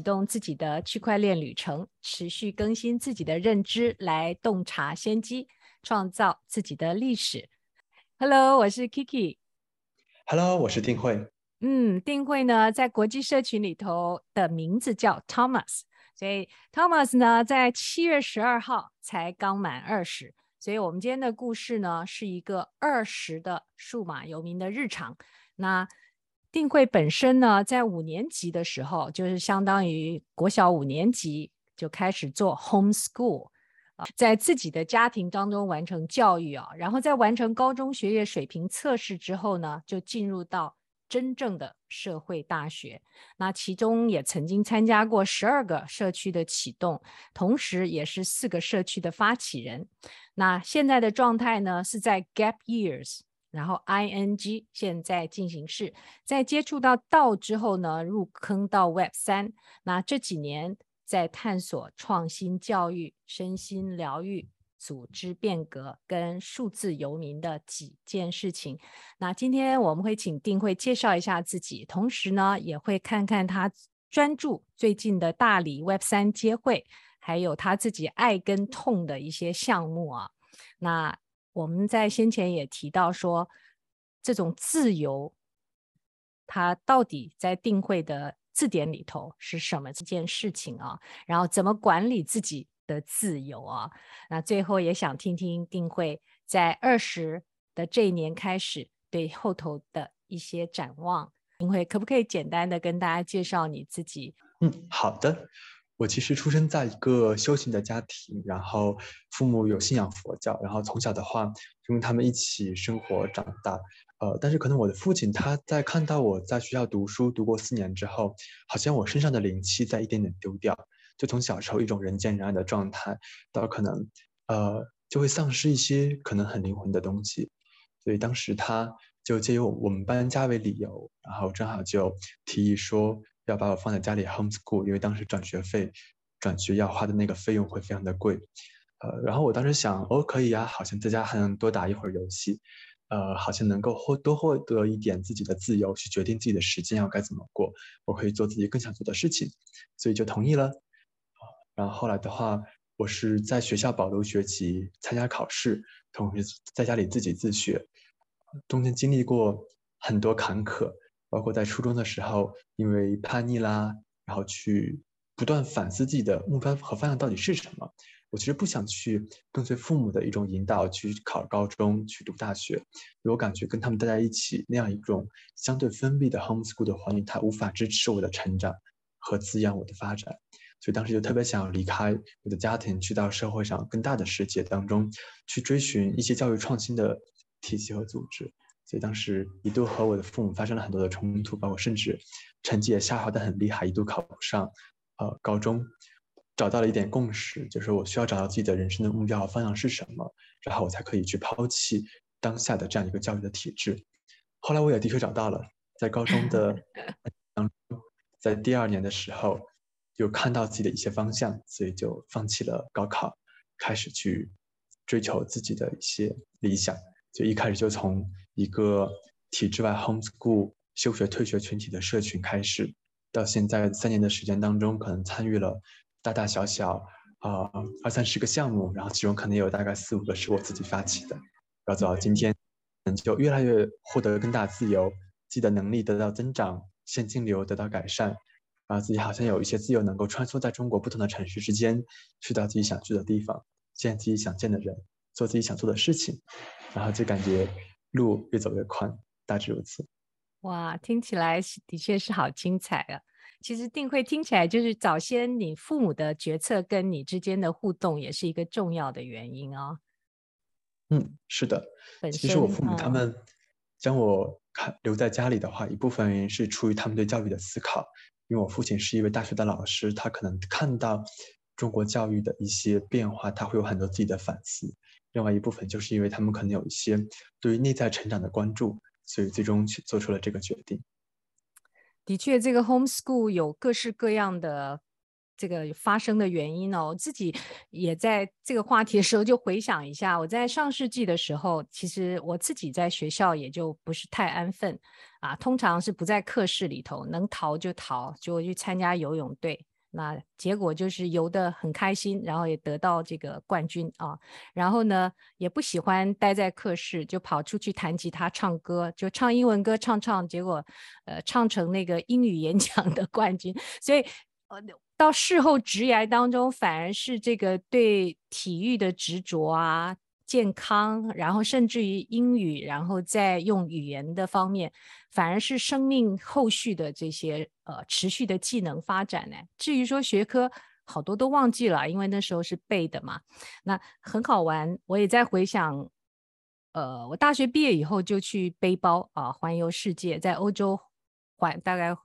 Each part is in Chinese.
启动自己的区块链旅程，持续更新自己的认知，来洞察先机，创造自己的历史。Hello，我是 Kiki。Hello，我是定慧。嗯，定慧呢，在国际社群里头的名字叫 Thomas，所以 Thomas 呢，在七月十二号才刚满二十，所以我们今天的故事呢，是一个二十的数码游民的日常。那定慧本身呢，在五年级的时候，就是相当于国小五年级就开始做 homeschool，啊，在自己的家庭当中完成教育啊，然后在完成高中学业水平测试之后呢，就进入到真正的社会大学。那其中也曾经参加过十二个社区的启动，同时也是四个社区的发起人。那现在的状态呢，是在 gap years。然后 ing 现在进行式，在接触到道之后呢，入坑到 Web 三。那这几年在探索创新教育、身心疗愈、组织变革跟数字游民的几件事情。那今天我们会请定慧介绍一下自己，同时呢也会看看他专注最近的大理 Web 三接会，还有他自己爱跟痛的一些项目啊。那我们在先前也提到说，这种自由，它到底在定慧的字典里头是什么这件事情啊？然后怎么管理自己的自由啊？那最后也想听听定慧在二十的这一年开始对后头的一些展望。定慧可不可以简单的跟大家介绍你自己？嗯，好的。我其实出生在一个修行的家庭，然后父母有信仰佛教，然后从小的话就跟他们一起生活长大。呃，但是可能我的父亲他在看到我在学校读书读过四年之后，好像我身上的灵气在一点点丢掉，就从小时候一种人见人爱的状态，到可能呃就会丧失一些可能很灵魂的东西。所以当时他就借由我们搬家为理由，然后正好就提议说。要把我放在家里 homeschool，因为当时转学费、转学要花的那个费用会非常的贵，呃，然后我当时想，哦，可以呀，好像在家还能多打一会儿游戏，呃，好像能够获多获得一点自己的自由，去决定自己的时间要该怎么过，我可以做自己更想做的事情，所以就同意了。然后后来的话，我是在学校保留学籍，参加考试，同时在家里自己自学，中间经历过很多坎坷。包括在初中的时候，因为叛逆啦，然后去不断反思自己的目标和方向到底是什么。我其实不想去跟随父母的一种引导去考高中、去读大学，我感觉跟他们待在一起那样一种相对封闭的 homeschool 的环境，它无法支持我的成长和滋养我的发展。所以当时就特别想要离开我的家庭，去到社会上更大的世界当中，去追寻一些教育创新的体系和组织。所以当时一度和我的父母发生了很多的冲突，包括甚至成绩也下滑的很厉害，一度考不上，呃，高中，找到了一点共识，就是我需要找到自己的人生的目标和方向是什么，然后我才可以去抛弃当下的这样一个教育的体制。后来我也的确找到了，在高中的 当中，在第二年的时候，有看到自己的一些方向，所以就放弃了高考，开始去追求自己的一些理想。就一开始就从一个体制外 homeschool 休学退学群体的社群开始，到现在三年的时间当中，可能参与了大大小小啊、呃、二三十个项目，然后其中可能有大概四五个是我自己发起的，然后走到今天，嗯，就越来越获得更大自由，自己的能力得到增长，现金流得到改善，然后自己好像有一些自由能够穿梭在中国不同的城市之间，去到自己想去的地方，见自己想见的人，做自己想做的事情。然后就感觉路越走越宽，大致如此。哇，听起来的确是好精彩啊！其实定慧听起来就是早先你父母的决策跟你之间的互动也是一个重要的原因哦。嗯，是的。其实我父母他们将我看留在家里的话，一部分原因是出于他们对教育的思考，因为我父亲是一位大学的老师，他可能看到中国教育的一些变化，他会有很多自己的反思。另外一部分就是因为他们可能有一些对于内在成长的关注，所以最终去做出了这个决定。的确，这个 homeschool 有各式各样的这个发生的原因呢，我自己也在这个话题的时候就回想一下，我在上世纪的时候，其实我自己在学校也就不是太安分啊，通常是不在课室里头，能逃就逃，就去参加游泳队。那结果就是游得很开心，然后也得到这个冠军啊。然后呢，也不喜欢待在课室，就跑出去弹吉他、唱歌，就唱英文歌，唱唱，结果呃唱成那个英语演讲的冠军。所以呃。到事后职涯当中，反而是这个对体育的执着啊，健康，然后甚至于英语，然后再用语言的方面，反而是生命后续的这些呃持续的技能发展呢。至于说学科，好多都忘记了，因为那时候是背的嘛。那很好玩，我也在回想，呃，我大学毕业以后就去背包啊，环游世界，在欧洲环大概。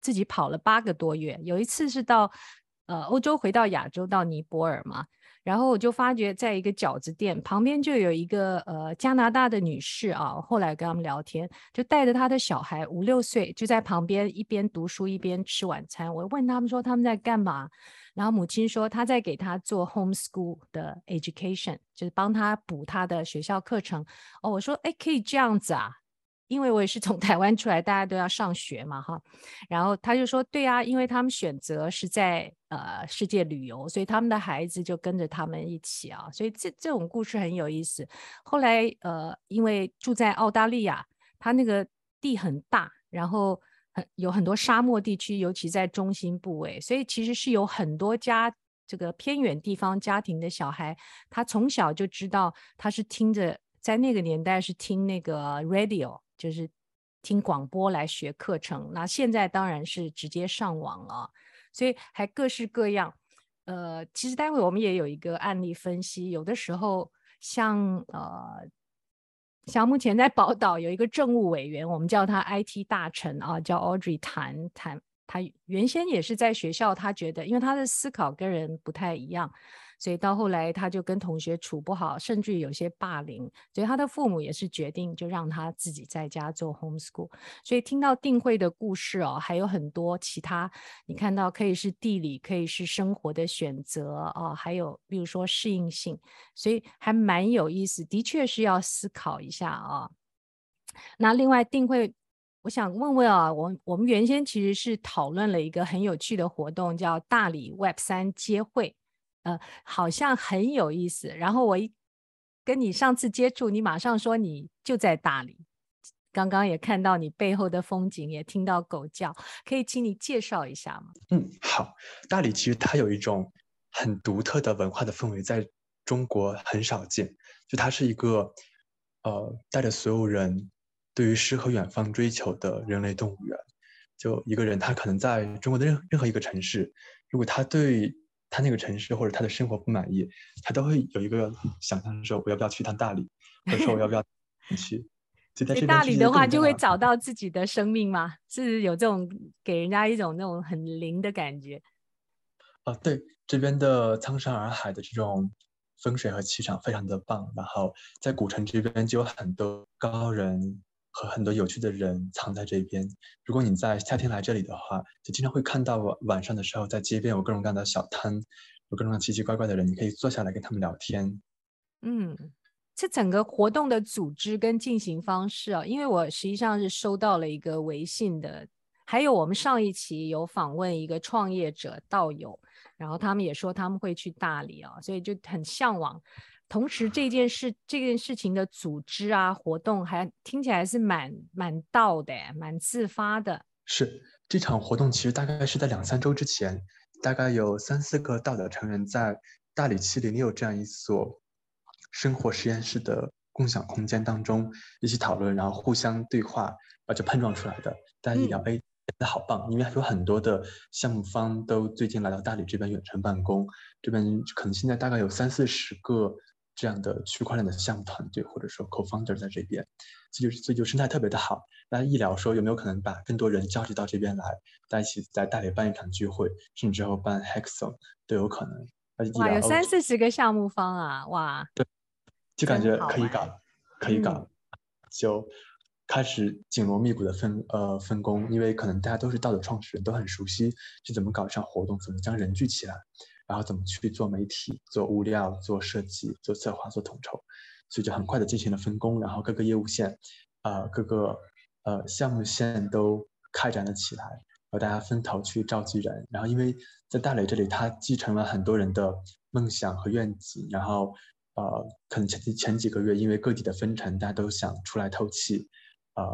自己跑了八个多月，有一次是到呃欧洲回到亚洲到尼泊尔嘛，然后我就发觉在一个饺子店旁边就有一个呃加拿大的女士啊，后来跟他们聊天，就带着她的小孩五六岁就在旁边一边读书一边吃晚餐。我问他们说他们在干嘛，然后母亲说她在给他做 homeschool 的 education，就是帮他补他的学校课程。哦，我说哎可以这样子啊。因为我也是从 台湾出来，大家都要上学嘛，哈。然后他就说：“对啊，因为他们选择是在呃世界旅游，所以他们的孩子就跟着他们一起啊。所以这这种故事很有意思。后来呃，因为住在澳大利亚，他那个地很大，然后很有很多沙漠地区，尤其在中心部位，所以其实是有很多家这个偏远地方家庭的小孩，他从小就知道他是听着，在那个年代是听那个 radio。”就是听广播来学课程，那现在当然是直接上网了，所以还各式各样。呃，其实待会我们也有一个案例分析，有的时候像呃，像目前在宝岛有一个政务委员，我们叫他 IT 大臣啊，叫 Audrey Tan Tan，他原先也是在学校，他觉得因为他的思考跟人不太一样。所以到后来，他就跟同学处不好，甚至有些霸凌。所以他的父母也是决定，就让他自己在家做 homeschool。所以听到定慧的故事哦，还有很多其他，你看到可以是地理，可以是生活的选择哦，还有比如说适应性，所以还蛮有意思。的确是要思考一下啊。那另外定慧，我想问问啊，我我们原先其实是讨论了一个很有趣的活动，叫大理 Web 三接会。呃，好像很有意思。然后我一跟你上次接触，你马上说你就在大理。刚刚也看到你背后的风景，也听到狗叫，可以请你介绍一下吗？嗯，好。大理其实它有一种很独特的文化的氛围，在中国很少见。就它是一个呃，带着所有人对于诗和远方追求的人类动物园。就一个人，他可能在中国的任任何一个城市，如果他对他那个城市或者他的生活不满意，他都会有一个想象说，我要不要去一趟大理，或者说我要不要去？在大理的话，就会找到自己的生命嘛？是有这种给人家一种那种很灵的感觉？啊，对，这边的苍山洱海的这种风水和气场非常的棒。然后在古城这边就有很多高人。和很多有趣的人藏在这边。如果你在夏天来这里的话，就经常会看到晚上的时候，在街边有各种各样的小摊，有各种奇奇怪怪的人，你可以坐下来跟他们聊天。嗯，这整个活动的组织跟进行方式啊，因为我实际上是收到了一个微信的，还有我们上一期有访问一个创业者道友，然后他们也说他们会去大理啊，所以就很向往。同时，这件事这件事情的组织啊，活动还听起来是蛮蛮道的，蛮自发的。是这场活动，其实大概是在两三周之前，大概有三四个道的成员在大理七零六这样一所生活实验室的共享空间当中一起讨论，然后互相对话，啊，就碰撞出来的。大家一聊，哎、嗯，真的好棒！因为有很多的项目方都最近来到大理这边远程办公，这边可能现在大概有三四十个。这样的区块链的项目团队或者说 co-founder 在这边，所以就所以就生态特别的好。大家一聊说有没有可能把更多人召集到这边来，大家一起在大理办一场聚会，甚至之后办 hackathon 都有可能。哇，有三四十个项目方啊！哇，对，就感觉可以搞，可以搞，就开始紧锣密鼓的分呃分工，因为可能大家都是道的创始人，都很熟悉是怎么搞一场活动，怎么将人聚起来，然后怎么去做媒体、做物料、做设计、做策划、做统筹，所以就很快的进行了分工，然后各个业务线，呃各个呃项目线都开展了起来，然后大家分头去召集人，然后因为在大磊这里，他继承了很多人的梦想和愿景，然后呃可能前前几个月因为各地的分成，大家都想出来透气。呃，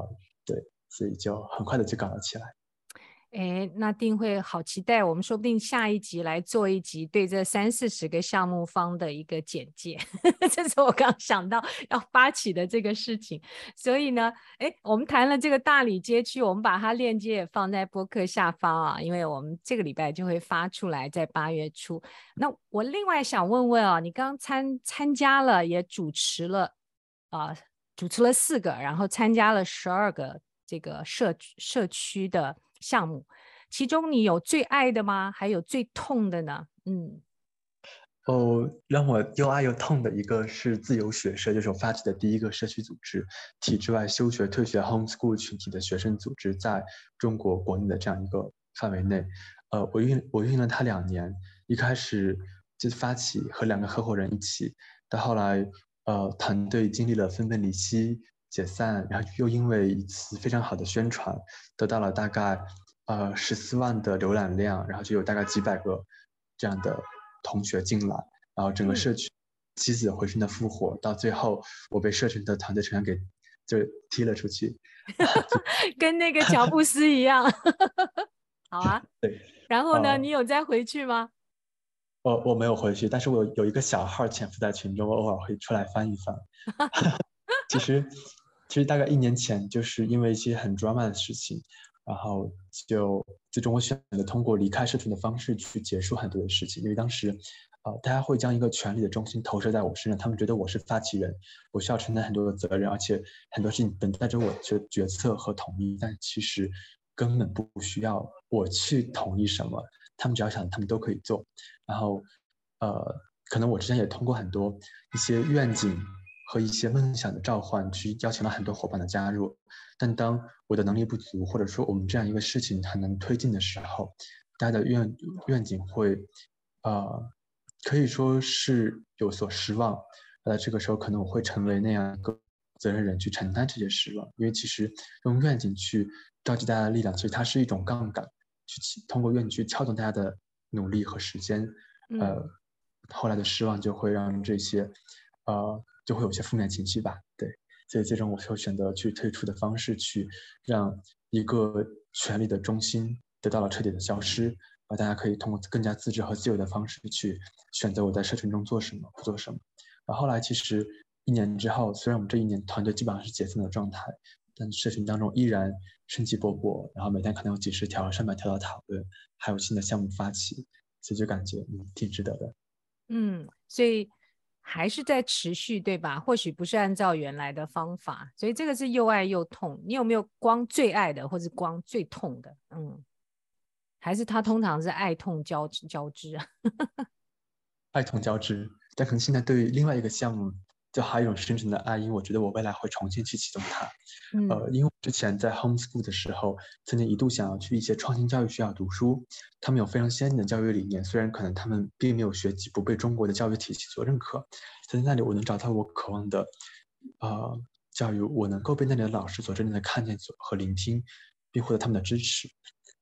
对，所以就很快的就搞了起来。哎，那定会好期待，我们说不定下一集来做一集对这三四十个项目方的一个简介，这是我刚想到要发起的这个事情。所以呢，哎，我们谈了这个大理街区，我们把它链接也放在播客下方啊，因为我们这个礼拜就会发出来，在八月初。那我另外想问问啊，你刚参参加了，也主持了啊。主持了四个，然后参加了十二个这个社社区的项目，其中你有最爱的吗？还有最痛的呢？嗯，哦，让我又爱又痛的一个是自由学社，就是我发起的第一个社区组织，体制外休学退学 homeschool 群体的学生组织，在中国国内的这样一个范围内，呃，我运我运营了它两年，一开始就发起和两个合伙人一起，到后来。呃，团队经历了分崩离析、解散，然后又因为一次非常好的宣传，得到了大概呃十四万的浏览量，然后就有大概几百个这样的同学进来，然后整个社区起死回生的复活，到最后我被社群的团队成员给就踢了出去 跟那个乔布斯一样。好啊，对。然后呢，呃、你有再回去吗？我我没有回去，但是我有一个小号潜伏在群中，我偶尔会出来翻一翻。其实，其实大概一年前，就是因为一些很 drama 的事情，然后就最终我选择通过离开社群的方式去结束很多的事情。因为当时，呃，大家会将一个权力的中心投射在我身上，他们觉得我是发起人，我需要承担很多的责任，而且很多事情等待着我去决策和同意。但其实根本不需要我去同意什么。他们只要想，他们都可以做。然后，呃，可能我之前也通过很多一些愿景和一些梦想的召唤，去邀请了很多伙伴的加入。但当我的能力不足，或者说我们这样一个事情很难推进的时候，大家的愿愿景会，呃，可以说是有所失望。在这个时候，可能我会成为那样一个责任人，去承担这些失望。因为其实用愿景去召集大家的力量，其实它是一种杠杆。去通过愿景去撬动大家的努力和时间，呃，后来的失望就会让这些，呃，就会有些负面情绪吧。对，所以最终我就选择去退出的方式，去让一个权力的中心得到了彻底的消失，而大家可以通过更加自治和自由的方式去选择我在社群中做什么，不做什么。而后来其实一年之后，虽然我们这一年团队基本上是解散的状态。但社群当中依然生机勃勃，然后每天可能有几十条、上百条的讨论，还有新的项目发起，所以就感觉嗯挺值得的。嗯，所以还是在持续，对吧？或许不是按照原来的方法，所以这个是又爱又痛。你有没有光最爱的，或是光最痛的？嗯，还是他通常是爱痛交交织啊？爱痛交织，但可能现在对另外一个项目。就还有一种深沉的爱，因为我觉得我未来会重新去启动它。嗯、呃，因为之前在 homeschool 的时候，曾经一度想要去一些创新教育学校读书，他们有非常先进的教育理念，虽然可能他们并没有学籍，不被中国的教育体系所认可，在那里我能找到我渴望的，呃，教育，我能够被那里的老师所真正的看见和聆听，并获得他们的支持。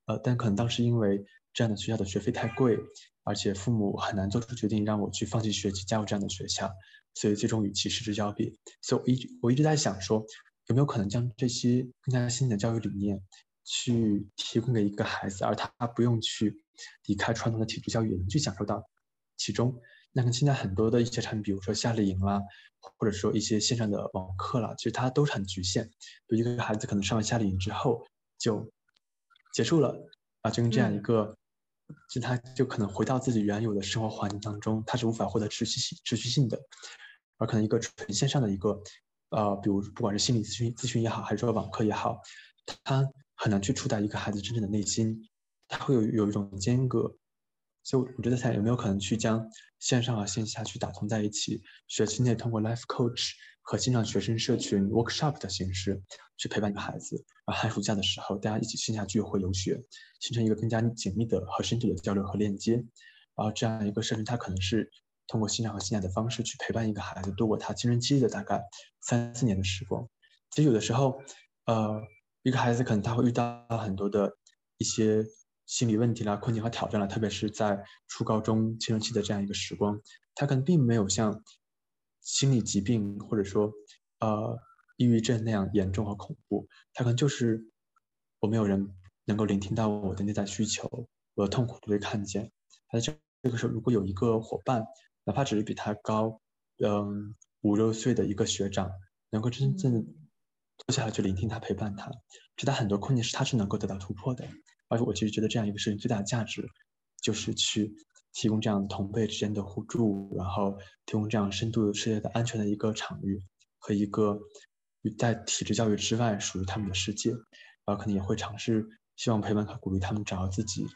呃，但可能当时因为这样的学校的学费太贵，而且父母很难做出决定让我去放弃学籍加入这样的学校。所以最终与其失之交臂，所以我一直我一直在想说，有没有可能将这些更加新的教育理念，去提供给一个孩子，而他不用去离开传统的体制教育，也能去享受到其中。那跟现在很多的一些产品，比如说夏令营啦，或者说一些线上的网课啦，其实它都是很局限。有一个孩子可能上完夏令营之后就结束了啊，就跟这样一个。嗯其实他就可能回到自己原有的生活环境当中，他是无法获得持续性、持续性的，而可能一个纯线上的一个，呃，比如不管是心理咨询、咨询也好，还是说网课也好，它很难去触达一个孩子真正的内心，它会有有一种间隔。所以我觉得他有没有可能去将线上和线下去打通在一起？学期内通过 life coach 和线上学生社群 workshop 的形式去陪伴一个孩子，然后寒暑假的时候大家一起线下聚会游学，形成一个更加紧密的和身体的交流和链接。然后这样一个社群，它可能是通过欣赏和线下的方式去陪伴一个孩子度过他青春期的大概三四年的时光。其实有的时候，呃，一个孩子可能他会遇到很多的一些心理问题啦、困境和挑战啦，特别是在初高中青春期的这样一个时光，他可能并没有像。心理疾病或者说，呃，抑郁症那样严重和恐怖，他可能就是我没有人能够聆听到我的内在需求，我的痛苦不被看见。他在这个时候，如果有一个伙伴，哪怕只是比他高，嗯，五六岁的一个学长，能够真正坐下来去聆听他、陪伴他，知道很多困境是他是能够得到突破的。而且我其实觉得这样一个事情最大的价值，就是去。提供这样同辈之间的互助，然后提供这样深度世界的安全的一个场域和一个在体制教育之外属于他们的世界，然后可能也会尝试希望陪伴和鼓励他们找到自己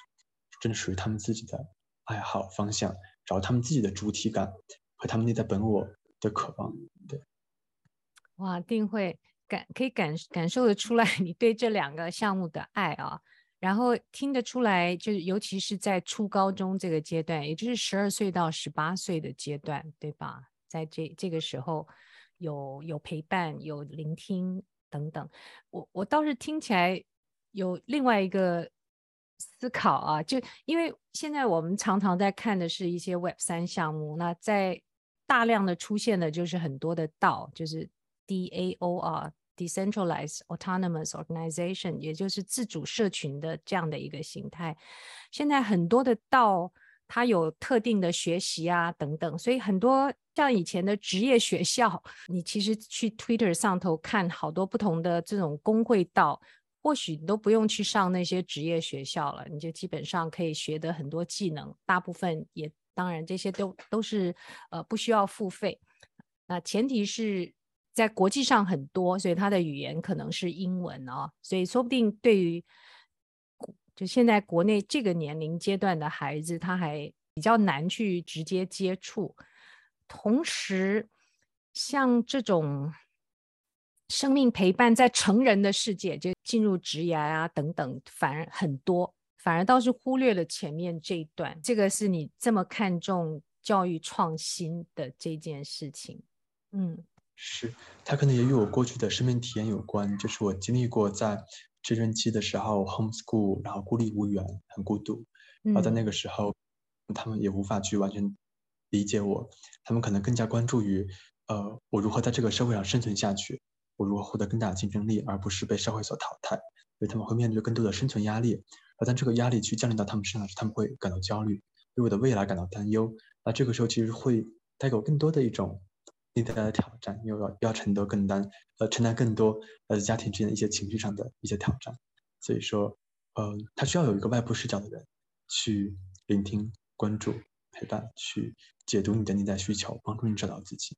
真的属于他们自己的爱好方向，找他们自己的主体感和他们内在本我的渴望。对，哇，定会感可以感感受得出来你对这两个项目的爱啊。然后听得出来，就是尤其是在初高中这个阶段，也就是十二岁到十八岁的阶段，对吧？在这这个时候，有有陪伴，有聆听等等。我我倒是听起来有另外一个思考啊，就因为现在我们常常在看的是一些 Web 三项目，那在大量的出现的就是很多的 DAO，就是 DAO 啊。Decentralized autonomous organization，也就是自主社群的这样的一个形态。现在很多的道，它有特定的学习啊等等，所以很多像以前的职业学校，你其实去 Twitter 上头看好多不同的这种工会道，或许你都不用去上那些职业学校了，你就基本上可以学得很多技能。大部分也当然这些都都是呃不需要付费，那前提是。在国际上很多，所以他的语言可能是英文哦，所以说不定对于就现在国内这个年龄阶段的孩子，他还比较难去直接接触。同时，像这种生命陪伴在成人的世界，就进入职涯啊等等，反而很多，反而倒是忽略了前面这一段。这个是你这么看重教育创新的这件事情，嗯。是，他可能也与我过去的生命体验有关，就是我经历过在青春期的时候 homeschool，然后孤立无援，很孤独，然后在那个时候，嗯、他们也无法去完全理解我，他们可能更加关注于，呃，我如何在这个社会上生存下去，我如何获得更大的竞争力，而不是被社会所淘汰，所以他们会面对更多的生存压力，而当这个压力去降临到他们身上时，他们会感到焦虑，对我的未来感到担忧，那这个时候其实会带给我更多的一种。内在的挑战，又要要承担更担，呃，承担更多呃家庭之间的一些情绪上的一些挑战，所以说，呃，他需要有一个外部视角的人去聆听、关注、陪伴，去解读你的内在需求，帮助你找到自己。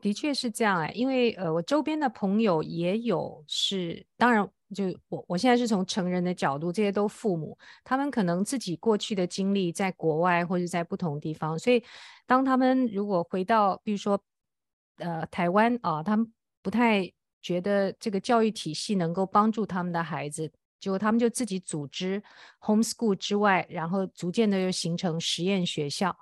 的确是这样哎，因为呃，我周边的朋友也有是，当然。就我我现在是从成人的角度，这些都父母，他们可能自己过去的经历在国外或者在不同地方，所以当他们如果回到，比如说呃台湾啊，他们不太觉得这个教育体系能够帮助他们的孩子，结果他们就自己组织 homeschool 之外，然后逐渐的又形成实验学校。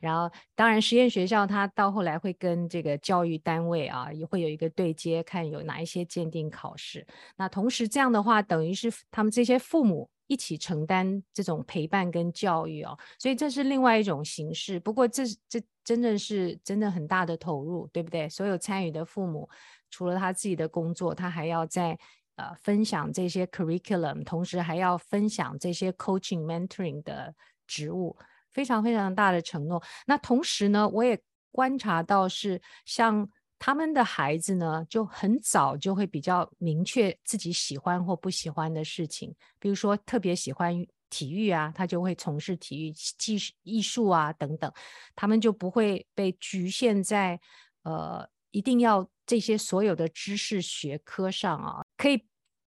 然后，当然，实验学校它到后来会跟这个教育单位啊，也会有一个对接，看有哪一些鉴定考试。那同时这样的话，等于是他们这些父母一起承担这种陪伴跟教育哦，所以这是另外一种形式。不过这这真的是真的很大的投入，对不对？所有参与的父母，除了他自己的工作，他还要在呃分享这些 curriculum，同时还要分享这些 coaching mentoring 的职务。非常非常大的承诺。那同时呢，我也观察到是像他们的孩子呢，就很早就会比较明确自己喜欢或不喜欢的事情。比如说特别喜欢体育啊，他就会从事体育、技、艺术啊等等。他们就不会被局限在呃一定要这些所有的知识学科上啊，可以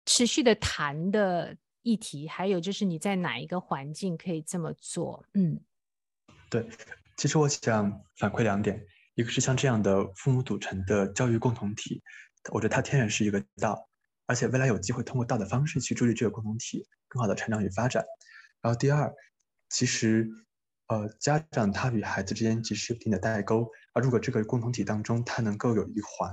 持续的谈的议题。还有就是你在哪一个环境可以这么做？嗯。对，其实我想反馈两点。一个是像这样的父母组成的教育共同体，我觉得它天然是一个道，而且未来有机会通过道的方式去助力这个共同体更好的成长与发展。然后第二，其实，呃，家长他与孩子之间其实有一定的代沟，而如果这个共同体当中他能够有一环，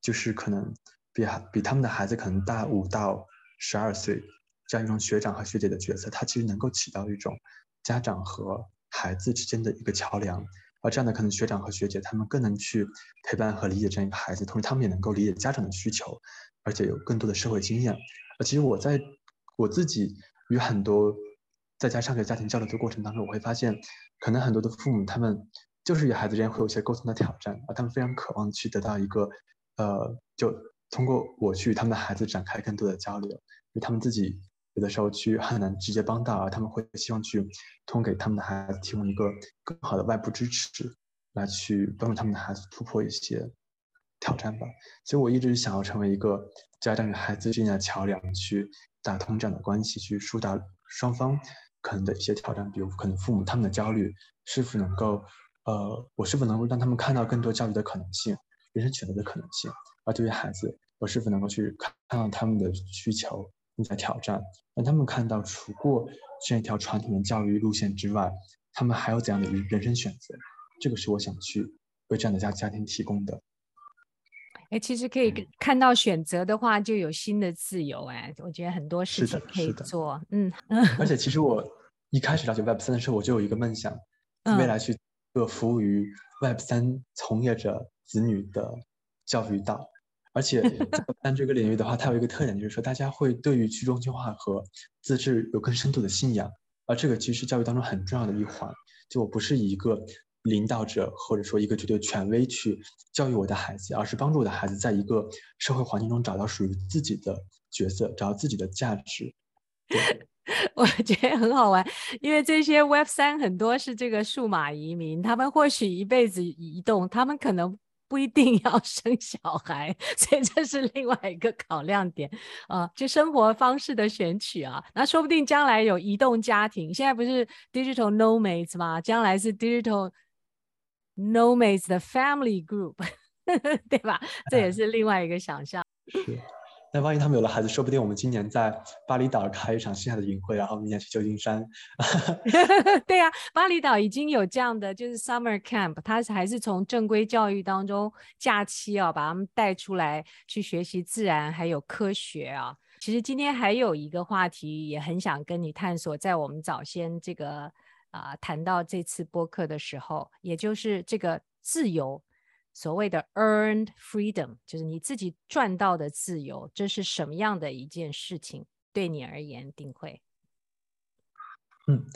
就是可能比比他们的孩子可能大五到十二岁这样一种学长和学姐的角色，他其实能够起到一种家长和孩子之间的一个桥梁。而这样的可能学长和学姐，他们更能去陪伴和理解这样一个孩子，同时他们也能够理解家长的需求，而且有更多的社会经验。而其实我在我自己与很多在家上学家庭交流的过程当中，我会发现，可能很多的父母他们就是与孩子之间会有一些沟通的挑战，而他们非常渴望去得到一个，呃，就通过我去与他们的孩子展开更多的交流，因为他们自己。有的时候去很难直接帮到，而他们会希望去通给他们的孩子提供一个更好的外部支持，来去帮助他们的孩子突破一些挑战吧。所以我一直想要成为一个家长与孩子之间的桥梁，去打通这样的关系，去疏导双方可能的一些挑战，比如可能父母他们的焦虑是否能够，呃，我是否能够让他们看到更多教育的可能性、人生选择的可能性，而对于孩子，我是否能够去看到他们的需求。你在挑战，让他们看到，除过这样一条传统的教育路线之外，他们还有怎样的人生选择？这个是我想去为这样的家家庭提供的。哎，其实可以看到选择的话，就有新的自由。哎，我觉得很多事情可以做。嗯，而且其实我一开始了解 Web 三的时候，我就有一个梦想，未来去做服务于 Web 三从业者子女的教育道。而且在这个领域的话，它有一个特点，就是说大家会对于去中心化和自治有更深度的信仰，而这个其实是教育当中很重要的一环。就我不是一个领导者或者说一个绝对权威去教育我的孩子，而是帮助我的孩子在一个社会环境中找到属于自己的角色，找到自己的价值。对，我觉得很好玩，因为这些 Web 三很多是这个数码移民，他们或许一辈子移动，他们可能。不一定要生小孩，所以这是另外一个考量点啊，就生活方式的选取啊。那说不定将来有移动家庭，现在不是 digital nomads 吗？将来是 digital nomads 的 family group，对吧？这也 是另外一个想象。是。那万一他们有了孩子，说不定我们今年在巴厘岛开一场线下的营会，然后明年去旧金山。对呀、啊，巴厘岛已经有这样的，就是 summer camp，它还是从正规教育当中假期啊，把他们带出来去学习自然还有科学啊。其实今天还有一个话题也很想跟你探索，在我们早先这个啊、呃、谈到这次播客的时候，也就是这个自由。所谓的 earned freedom，就是你自己赚到的自由，这是什么样的一件事情？对你而言，丁慧？嗯，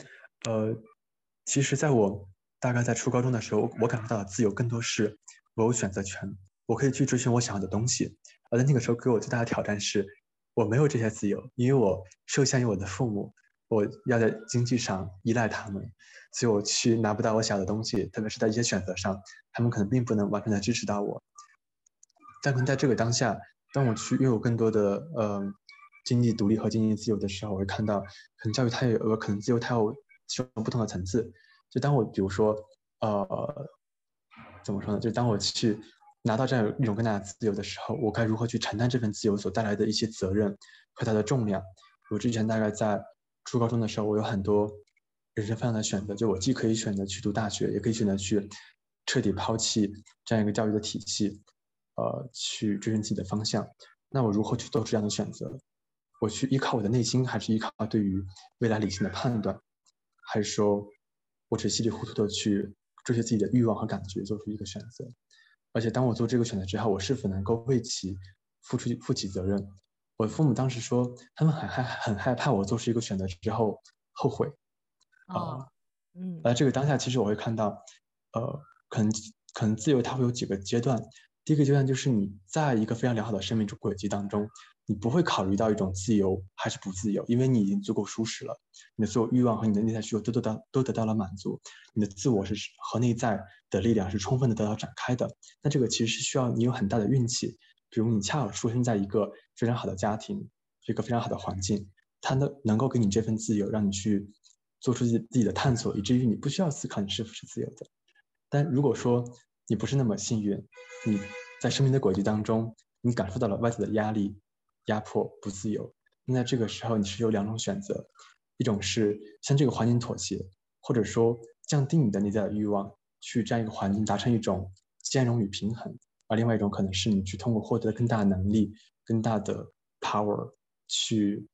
呃，其实在我大概在初高中的时候，我感受到的自由更多是我有选择权，我可以去追寻我想要的东西。而在那个时候，给我最大的挑战是，我没有这些自由，因为我受限于我的父母。我要在经济上依赖他们，所以我去拿不到我想要的东西，特别是在一些选择上，他们可能并不能完全的支持到我。但可能在这个当下，当我去拥有更多的呃经济独立和经济自由的时候，我会看到，可能教育它有可能自由它有几种不同的层次。就当我比如说呃怎么说呢？就当我去拿到这样一种更大的自由的时候，我该如何去承担这份自由所带来的一些责任和它的重量？我之前大概在。初高中的时候，我有很多人生方向的选择，就我既可以选择去读大学，也可以选择去彻底抛弃这样一个教育的体系，呃，去追寻自己的方向。那我如何去做出这样的选择？我去依靠我的内心，还是依靠对于未来理性的判断？还是说我只稀里糊涂的去追随自己的欲望和感觉，做出一个选择？而且当我做这个选择之后，我是否能够为其付出负起责任？我父母当时说，他们很害很害怕我做出一个选择之后后悔，啊、哦，嗯，那这个当下，其实我会看到，呃，可能可能自由它会有几个阶段，第一个阶段就是你在一个非常良好的生命轨迹当中，你不会考虑到一种自由还是不自由，因为你已经足够舒适了，你的所有欲望和你的内在需求都得到都得到了满足，你的自我是和内在的力量是充分的得到展开的，那这个其实是需要你有很大的运气。比如你恰好出生在一个非常好的家庭，一个非常好的环境，它能能够给你这份自由，让你去做出自自己的探索，以至于你不需要思考你是否是自由的。但如果说你不是那么幸运，你在生命的轨迹当中，你感受到了外在的压力、压迫、不自由。那在这个时候，你是有两种选择，一种是向这个环境妥协，或者说降低你的内在的欲望，去这样一个环境达成一种兼容与平衡；而另外一种可能是你去通过获得更大的能力、更大的 power，去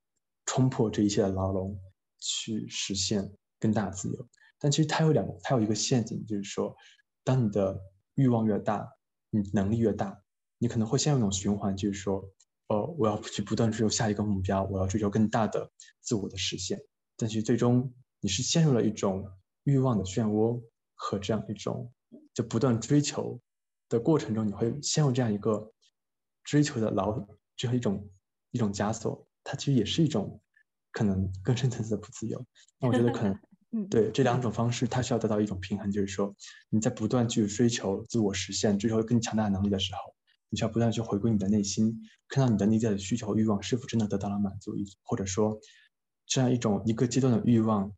冲破这一切的牢笼，去实现更大的自由。但其实它有两个，它有一个陷阱，就是说，当你的欲望越大，你能力越大，你可能会陷入一种循环，就是说。呃，我要去不断追求下一个目标，我要追求更大的自我的实现。但其实最终你是陷入了一种欲望的漩涡和这样一种就不断追求的过程中，你会陷入这样一个追求的牢，就是一种一种枷锁。它其实也是一种可能更深层次的不自由。那我觉得可能 对这两种方式，它需要得到一种平衡，就是说你在不断去追求自我实现、追求更强大的能力的时候。你需要不断去回归你的内心，看到你的内在的需求、欲望是否真的得到了满足，或者说，这样一种一个阶段的欲望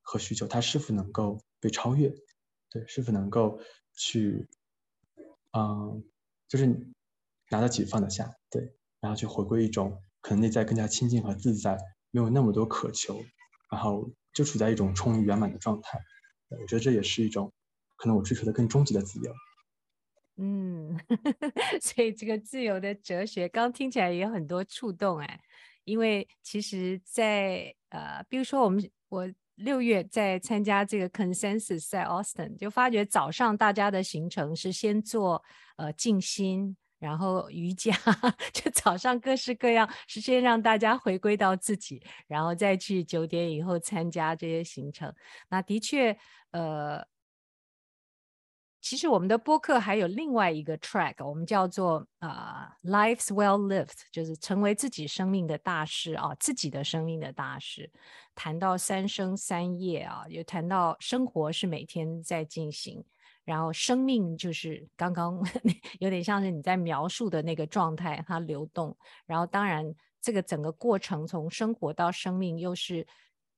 和需求，它是否能够被超越？对，是否能够去，嗯，就是拿得起放得下，对，然后去回归一种可能内在更加亲近和自在，没有那么多渴求，然后就处在一种充盈圆满的状态。我觉得这也是一种可能我追求的更终极的自由。嗯，所以这个自由的哲学，刚听起来也有很多触动哎。因为其实在，在呃，比如说我们我六月在参加这个 Consensus 在 Austin，就发觉早上大家的行程是先做呃静心，然后瑜伽，就早上各式各样，是先让大家回归到自己，然后再去九点以后参加这些行程。那的确，呃。其实我们的播客还有另外一个 track，我们叫做啊、Life's Well Lived，就是成为自己生命的大师啊，自己的生命的大师。谈到三生三业啊，有谈到生活是每天在进行，然后生命就是刚刚 有点像是你在描述的那个状态，它流动。然后当然这个整个过程从生活到生命又是。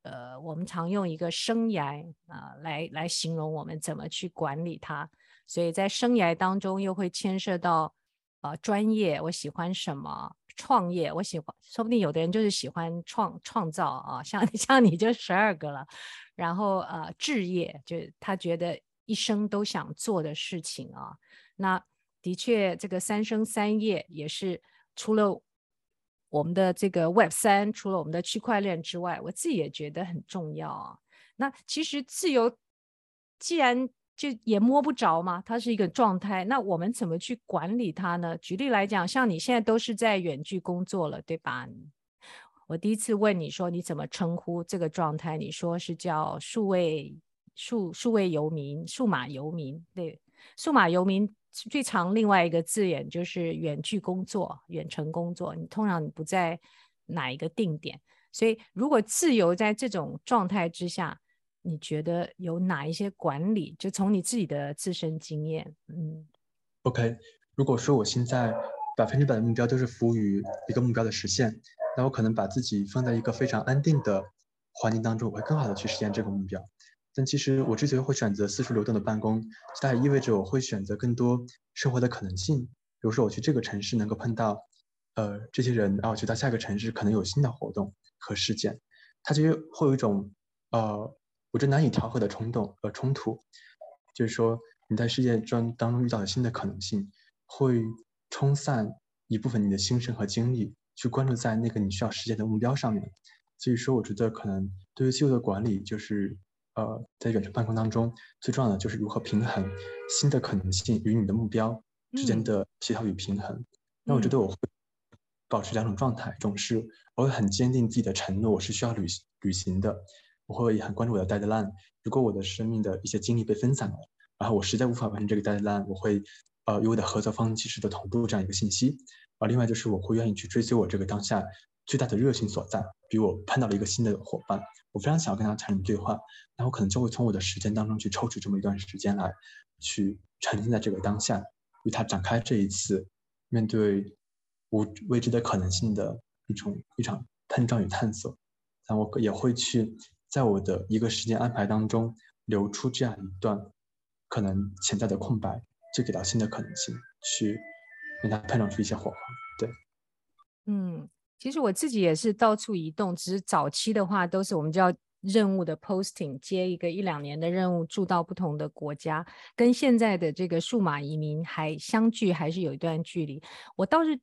呃，我们常用一个生涯啊、来来形容我们怎么去管理它，所以在生涯当中又会牵涉到呃专业，我喜欢什么；创业，我喜欢，说不定有的人就是喜欢创创造啊，像 像你就十二个了。然后呃，置业就他觉得一生都想做的事情啊。那的确，这个三生三业也是除了。我们的这个 Web 三，除了我们的区块链之外，我自己也觉得很重要啊。那其实自由既然就也摸不着嘛，它是一个状态，那我们怎么去管理它呢？举例来讲，像你现在都是在远距工作了，对吧？我第一次问你说你怎么称呼这个状态，你说是叫数位数数位游民、数码游民，对，数码游民。最常另外一个字眼就是远距工作、远程工作。你通常你不在哪一个定点，所以如果自由在这种状态之下，你觉得有哪一些管理？就从你自己的自身经验，嗯，OK。如果说我现在百分之百的目标都是服务于一个目标的实现，那我可能把自己放在一个非常安定的环境当中，我会更好的去实现这个目标。但其实我之所以会选择四处流动的办公，它也意味着我会选择更多生活的可能性。比如说，我去这个城市能够碰到，呃，这些人，然后去到下一个城市可能有新的活动和事件，它就会有一种，呃，我这难以调和的冲动和冲突。就是说，你在世界中当中遇到的新的可能性，会冲散一部分你的心神和精力，去关注在那个你需要实现的目标上面。所以说，我觉得可能对于自由的管理就是。呃，在远程办公当中，最重要的就是如何平衡新的可能性与你的目标之间的协调与平衡。嗯、那我觉得我会保持两种状态，一种是我会很坚定自己的承诺，我是需要履履行的，我会很关注我的 deadline。如果我的生命的一些精力被分散了，然后我实在无法完成这个 deadline，我会呃与我的合作方及时的同步这样一个信息。而另外就是我会愿意去追随我这个当下最大的热情所在，比如我碰到了一个新的伙伴。我非常想要跟他产生对话，那我可能就会从我的时间当中去抽取这么一段时间来，去沉浸在这个当下，与他展开这一次面对无未知的可能性的一种一场碰撞与探索。但我也会去在我的一个时间安排当中留出这样一段可能潜在的空白，就给到新的可能性，去让它碰撞出一些火花。对，嗯，其实我自己也是到处移动，只是早期的话都是我们叫任务的 posting，接一个一两年的任务，住到不同的国家，跟现在的这个数码移民还相距还是有一段距离。我倒是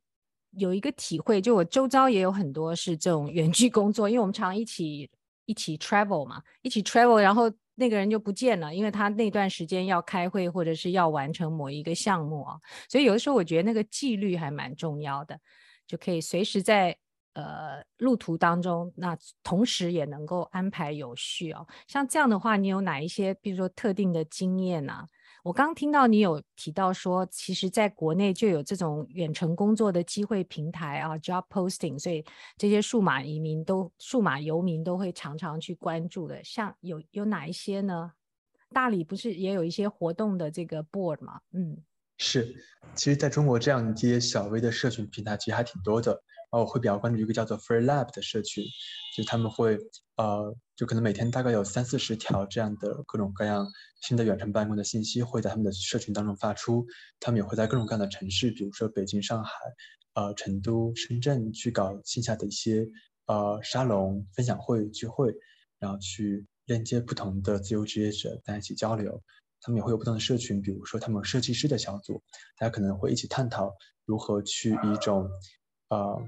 有一个体会，就我周遭也有很多是这种远距工作，因为我们常一起一起 travel 嘛，一起 travel，然后。那个人就不见了，因为他那段时间要开会或者是要完成某一个项目啊，所以有的时候我觉得那个纪律还蛮重要的，就可以随时在呃路途当中，那同时也能够安排有序哦。像这样的话，你有哪一些，比如说特定的经验呢？我刚听到你有提到说，其实在国内就有这种远程工作的机会平台啊，job posting，所以这些数码移民都、数码游民都会常常去关注的。像有有哪一些呢？大理不是也有一些活动的这个 board 吗？嗯，是。其实在中国这样一些小微的社群平台其实还挺多的。哦我会比较关注一个叫做 Free Lab 的社群，就他们会呃。就可能每天大概有三四十条这样的各种各样新的远程办公的信息会在他们的社群当中发出，他们也会在各种各样的城市，比如说北京、上海、呃成都、深圳去搞线下的一些呃沙龙、分享会、聚会，然后去链接不同的自由职业者，大家一起交流。他们也会有不同的社群，比如说他们设计师的小组，大家可能会一起探讨如何去以一种呃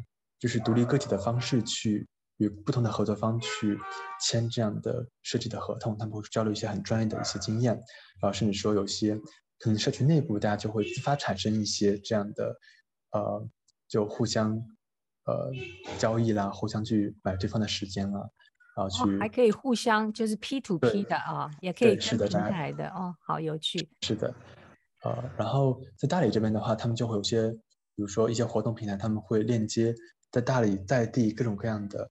就是独立个体的方式去。与不同的合作方去签这样的设计的合同，他们会交流一些很专业的一些经验，然后甚至说有些可能社区内部大家就会自发产生一些这样的，呃，就互相呃交易啦，互相去买对方的时间啊，然后去、哦、还可以互相就是 P to P 的啊，也可以是的平台的哦，好有趣。是的，呃，然后在大理这边的话，他们就会有些，比如说一些活动平台，他们会链接在大理在地各种各样的。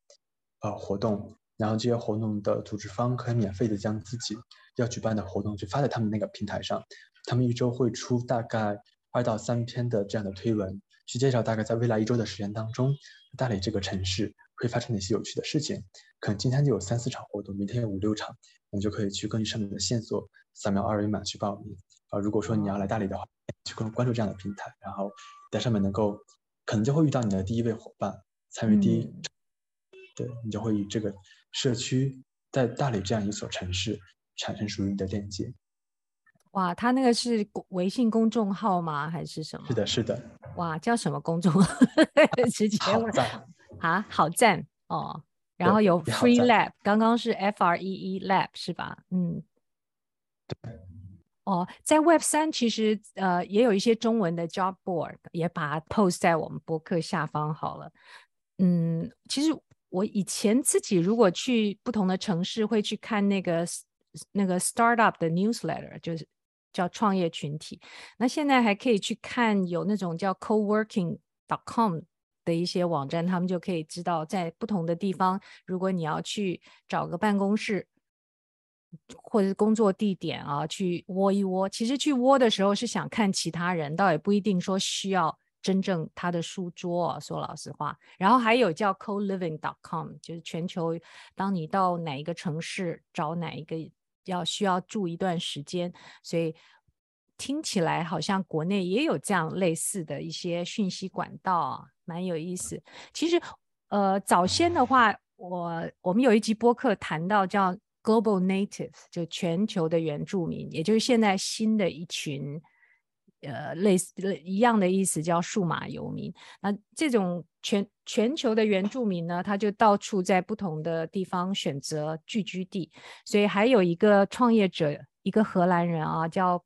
呃，活动，然后这些活动的组织方可以免费的将自己要举办的活动去发在他们那个平台上，他们一周会出大概二到三篇的这样的推文，去介绍大概在未来一周的时间当中，大理这个城市会发生哪些有趣的事情。可能今天就有三四场活动，明天有五六场，你就可以去根据上面的线索扫描二维码去报名。啊、呃，如果说你要来大理的话，去关关注这样的平台，然后在上面能够可能就会遇到你的第一位伙伴，参与第一。嗯对，你就会与这个社区在大理这样一所城市产生属于你的链接。哇，他那个是微信公众号吗？还是什么？是的，是的。哇，叫什么公众号？直接好赞啊，好赞哦。然后有 Free Lab，刚刚是 F R E E Lab 是吧？嗯。对。哦，在 Web 三其实呃也有一些中文的 Job Board，也把它 post 在我们博客下方好了。嗯，其实。我以前自己如果去不同的城市，会去看那个那个 startup 的 newsletter，就是叫创业群体。那现在还可以去看有那种叫 coworking.com 的一些网站，他们就可以知道在不同的地方，如果你要去找个办公室或者是工作地点啊，去窝一窝。其实去窝的时候是想看其他人，倒也不一定说需要。真正他的书桌，说老实话，然后还有叫 coliving.com，就是全球，当你到哪一个城市找哪一个要需要住一段时间，所以听起来好像国内也有这样类似的一些讯息管道啊，蛮有意思。其实，呃，早先的话，我我们有一集播客谈到叫 global native，就全球的原住民，也就是现在新的一群。呃，类似一样的意思叫数码游民。那这种全全球的原住民呢，他就到处在不同的地方选择聚居地。所以还有一个创业者，一个荷兰人啊，叫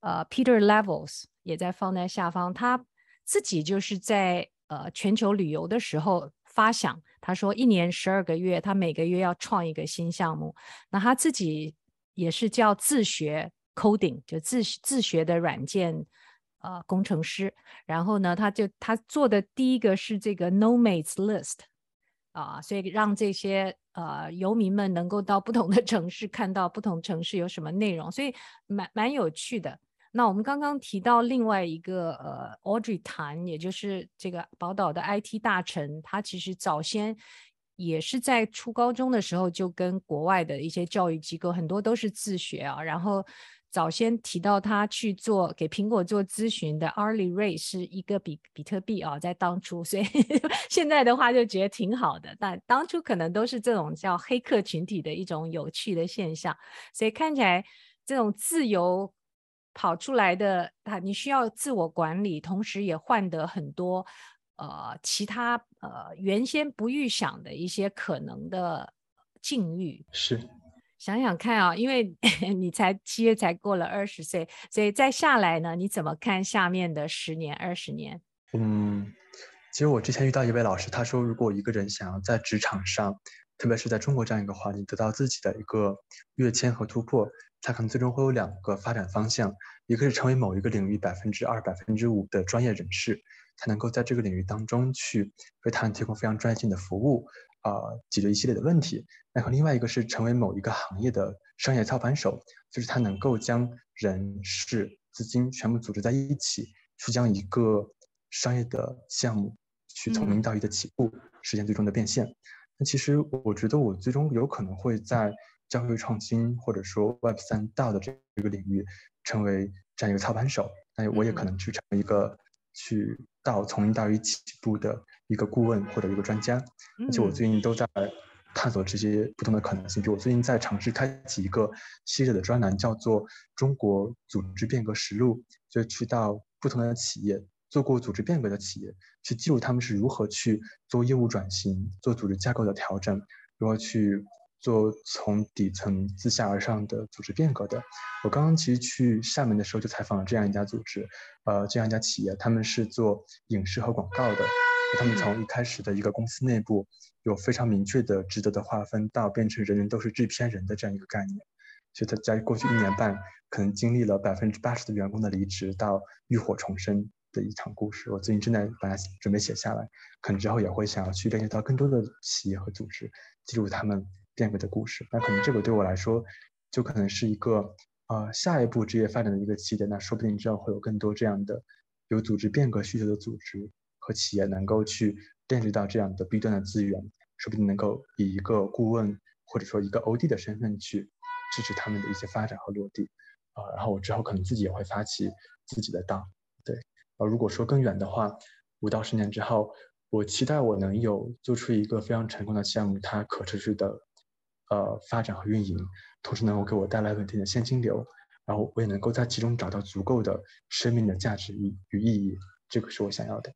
呃 Peter Levels，也在放在下方。他自己就是在呃全球旅游的时候发想，他说一年十二个月，他每个月要创一个新项目。那他自己也是叫自学。coding 就自自学的软件，呃，工程师。然后呢，他就他做的第一个是这个 Nomads List 啊，所以让这些呃游民们能够到不同的 城市，看到不同城市有什么内容，所以蛮蛮有趣的。那我们刚刚提到另外一个呃 Audrey Tan，也就是这个宝岛的 IT 大臣，他其实早先也是在初高中的时候就跟国外的一些教育机构很多都是自学啊，然后。早先提到他去做给苹果做咨询的 Arlie Ray 是一个比比特币啊，在当初，所以 现在的话就觉得挺好的。但当初可能都是这种叫黑客群体的一种有趣的现象，所以看起来这种自由跑出来的啊，你需要自我管理，同时也换得很多呃其他呃原先不预想的一些可能的境遇。是。想想看啊，因为 你才七月才过了二十岁，所以再下来呢，你怎么看下面的十年、二十年？嗯，其实我之前遇到一位老师，他说，如果一个人想要在职场上，特别是在中国这样一个环境，得到自己的一个跃迁和突破，他可能最终会有两个发展方向，一个是成为某一个领域百分之二、百分之五的专业人士，他能够在这个领域当中去为他人提供非常专业性的服务。呃，解决一系列的问题。然后另外一个是成为某一个行业的商业操盘手，就是他能够将人事、资金全部组织在一起，去将一个商业的项目去从零到一的起步，嗯、实现最终的变现。那其实我觉得我最终有可能会在教育创新或者说 Web 三 DAO 的这个领域成为这样一个操盘手。那我也可能去成为一个、嗯、去到从零到一起步的。一个顾问或者一个专家，而且我最近都在探索这些不同的可能性。比如我最近在尝试开启一个系列的专栏，叫做《中国组织变革实录》，就去到不同的企业，做过组织变革的企业，去记录他们是如何去做业务转型、做组织架构的调整，如何去做从底层自下而上的组织变革的。我刚刚其实去厦门的时候就采访了这样一家组织，呃，这样一家企业，他们是做影视和广告的。他们从一开始的一个公司内部有非常明确的职责的划分，到变成人人都是制片人的这样一个概念，就他在过去一年半可能经历了百分之八十的员工的离职到浴火重生的一场故事。我最近正在把它准备写下来，可能之后也会想要去连接到更多的企业和组织，记录他们变革的故事。那可能这个对我来说，就可能是一个呃下一步职业发展的一个起点。那说不定之后会有更多这样的有组织变革需求的组织。和企业能够去链接到这样的 B 端的资源，说不定能够以一个顾问或者说一个 OD 的身份去支持他们的一些发展和落地，啊、然后我之后可能自己也会发起自己的档对，呃，如果说更远的话，五到十年之后，我期待我能有做出一个非常成功的项目，它可持续的呃发展和运营，同时能够给我带来稳定的现金流，然后我也能够在其中找到足够的生命的价值与与意义，这个是我想要的。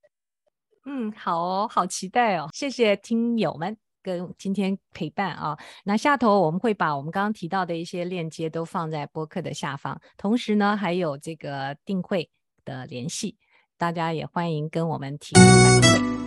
嗯，好哦，好期待哦！谢谢听友们跟今天陪伴啊。那下头我们会把我们刚刚提到的一些链接都放在播客的下方，同时呢还有这个定会的联系，大家也欢迎跟我们提供反馈。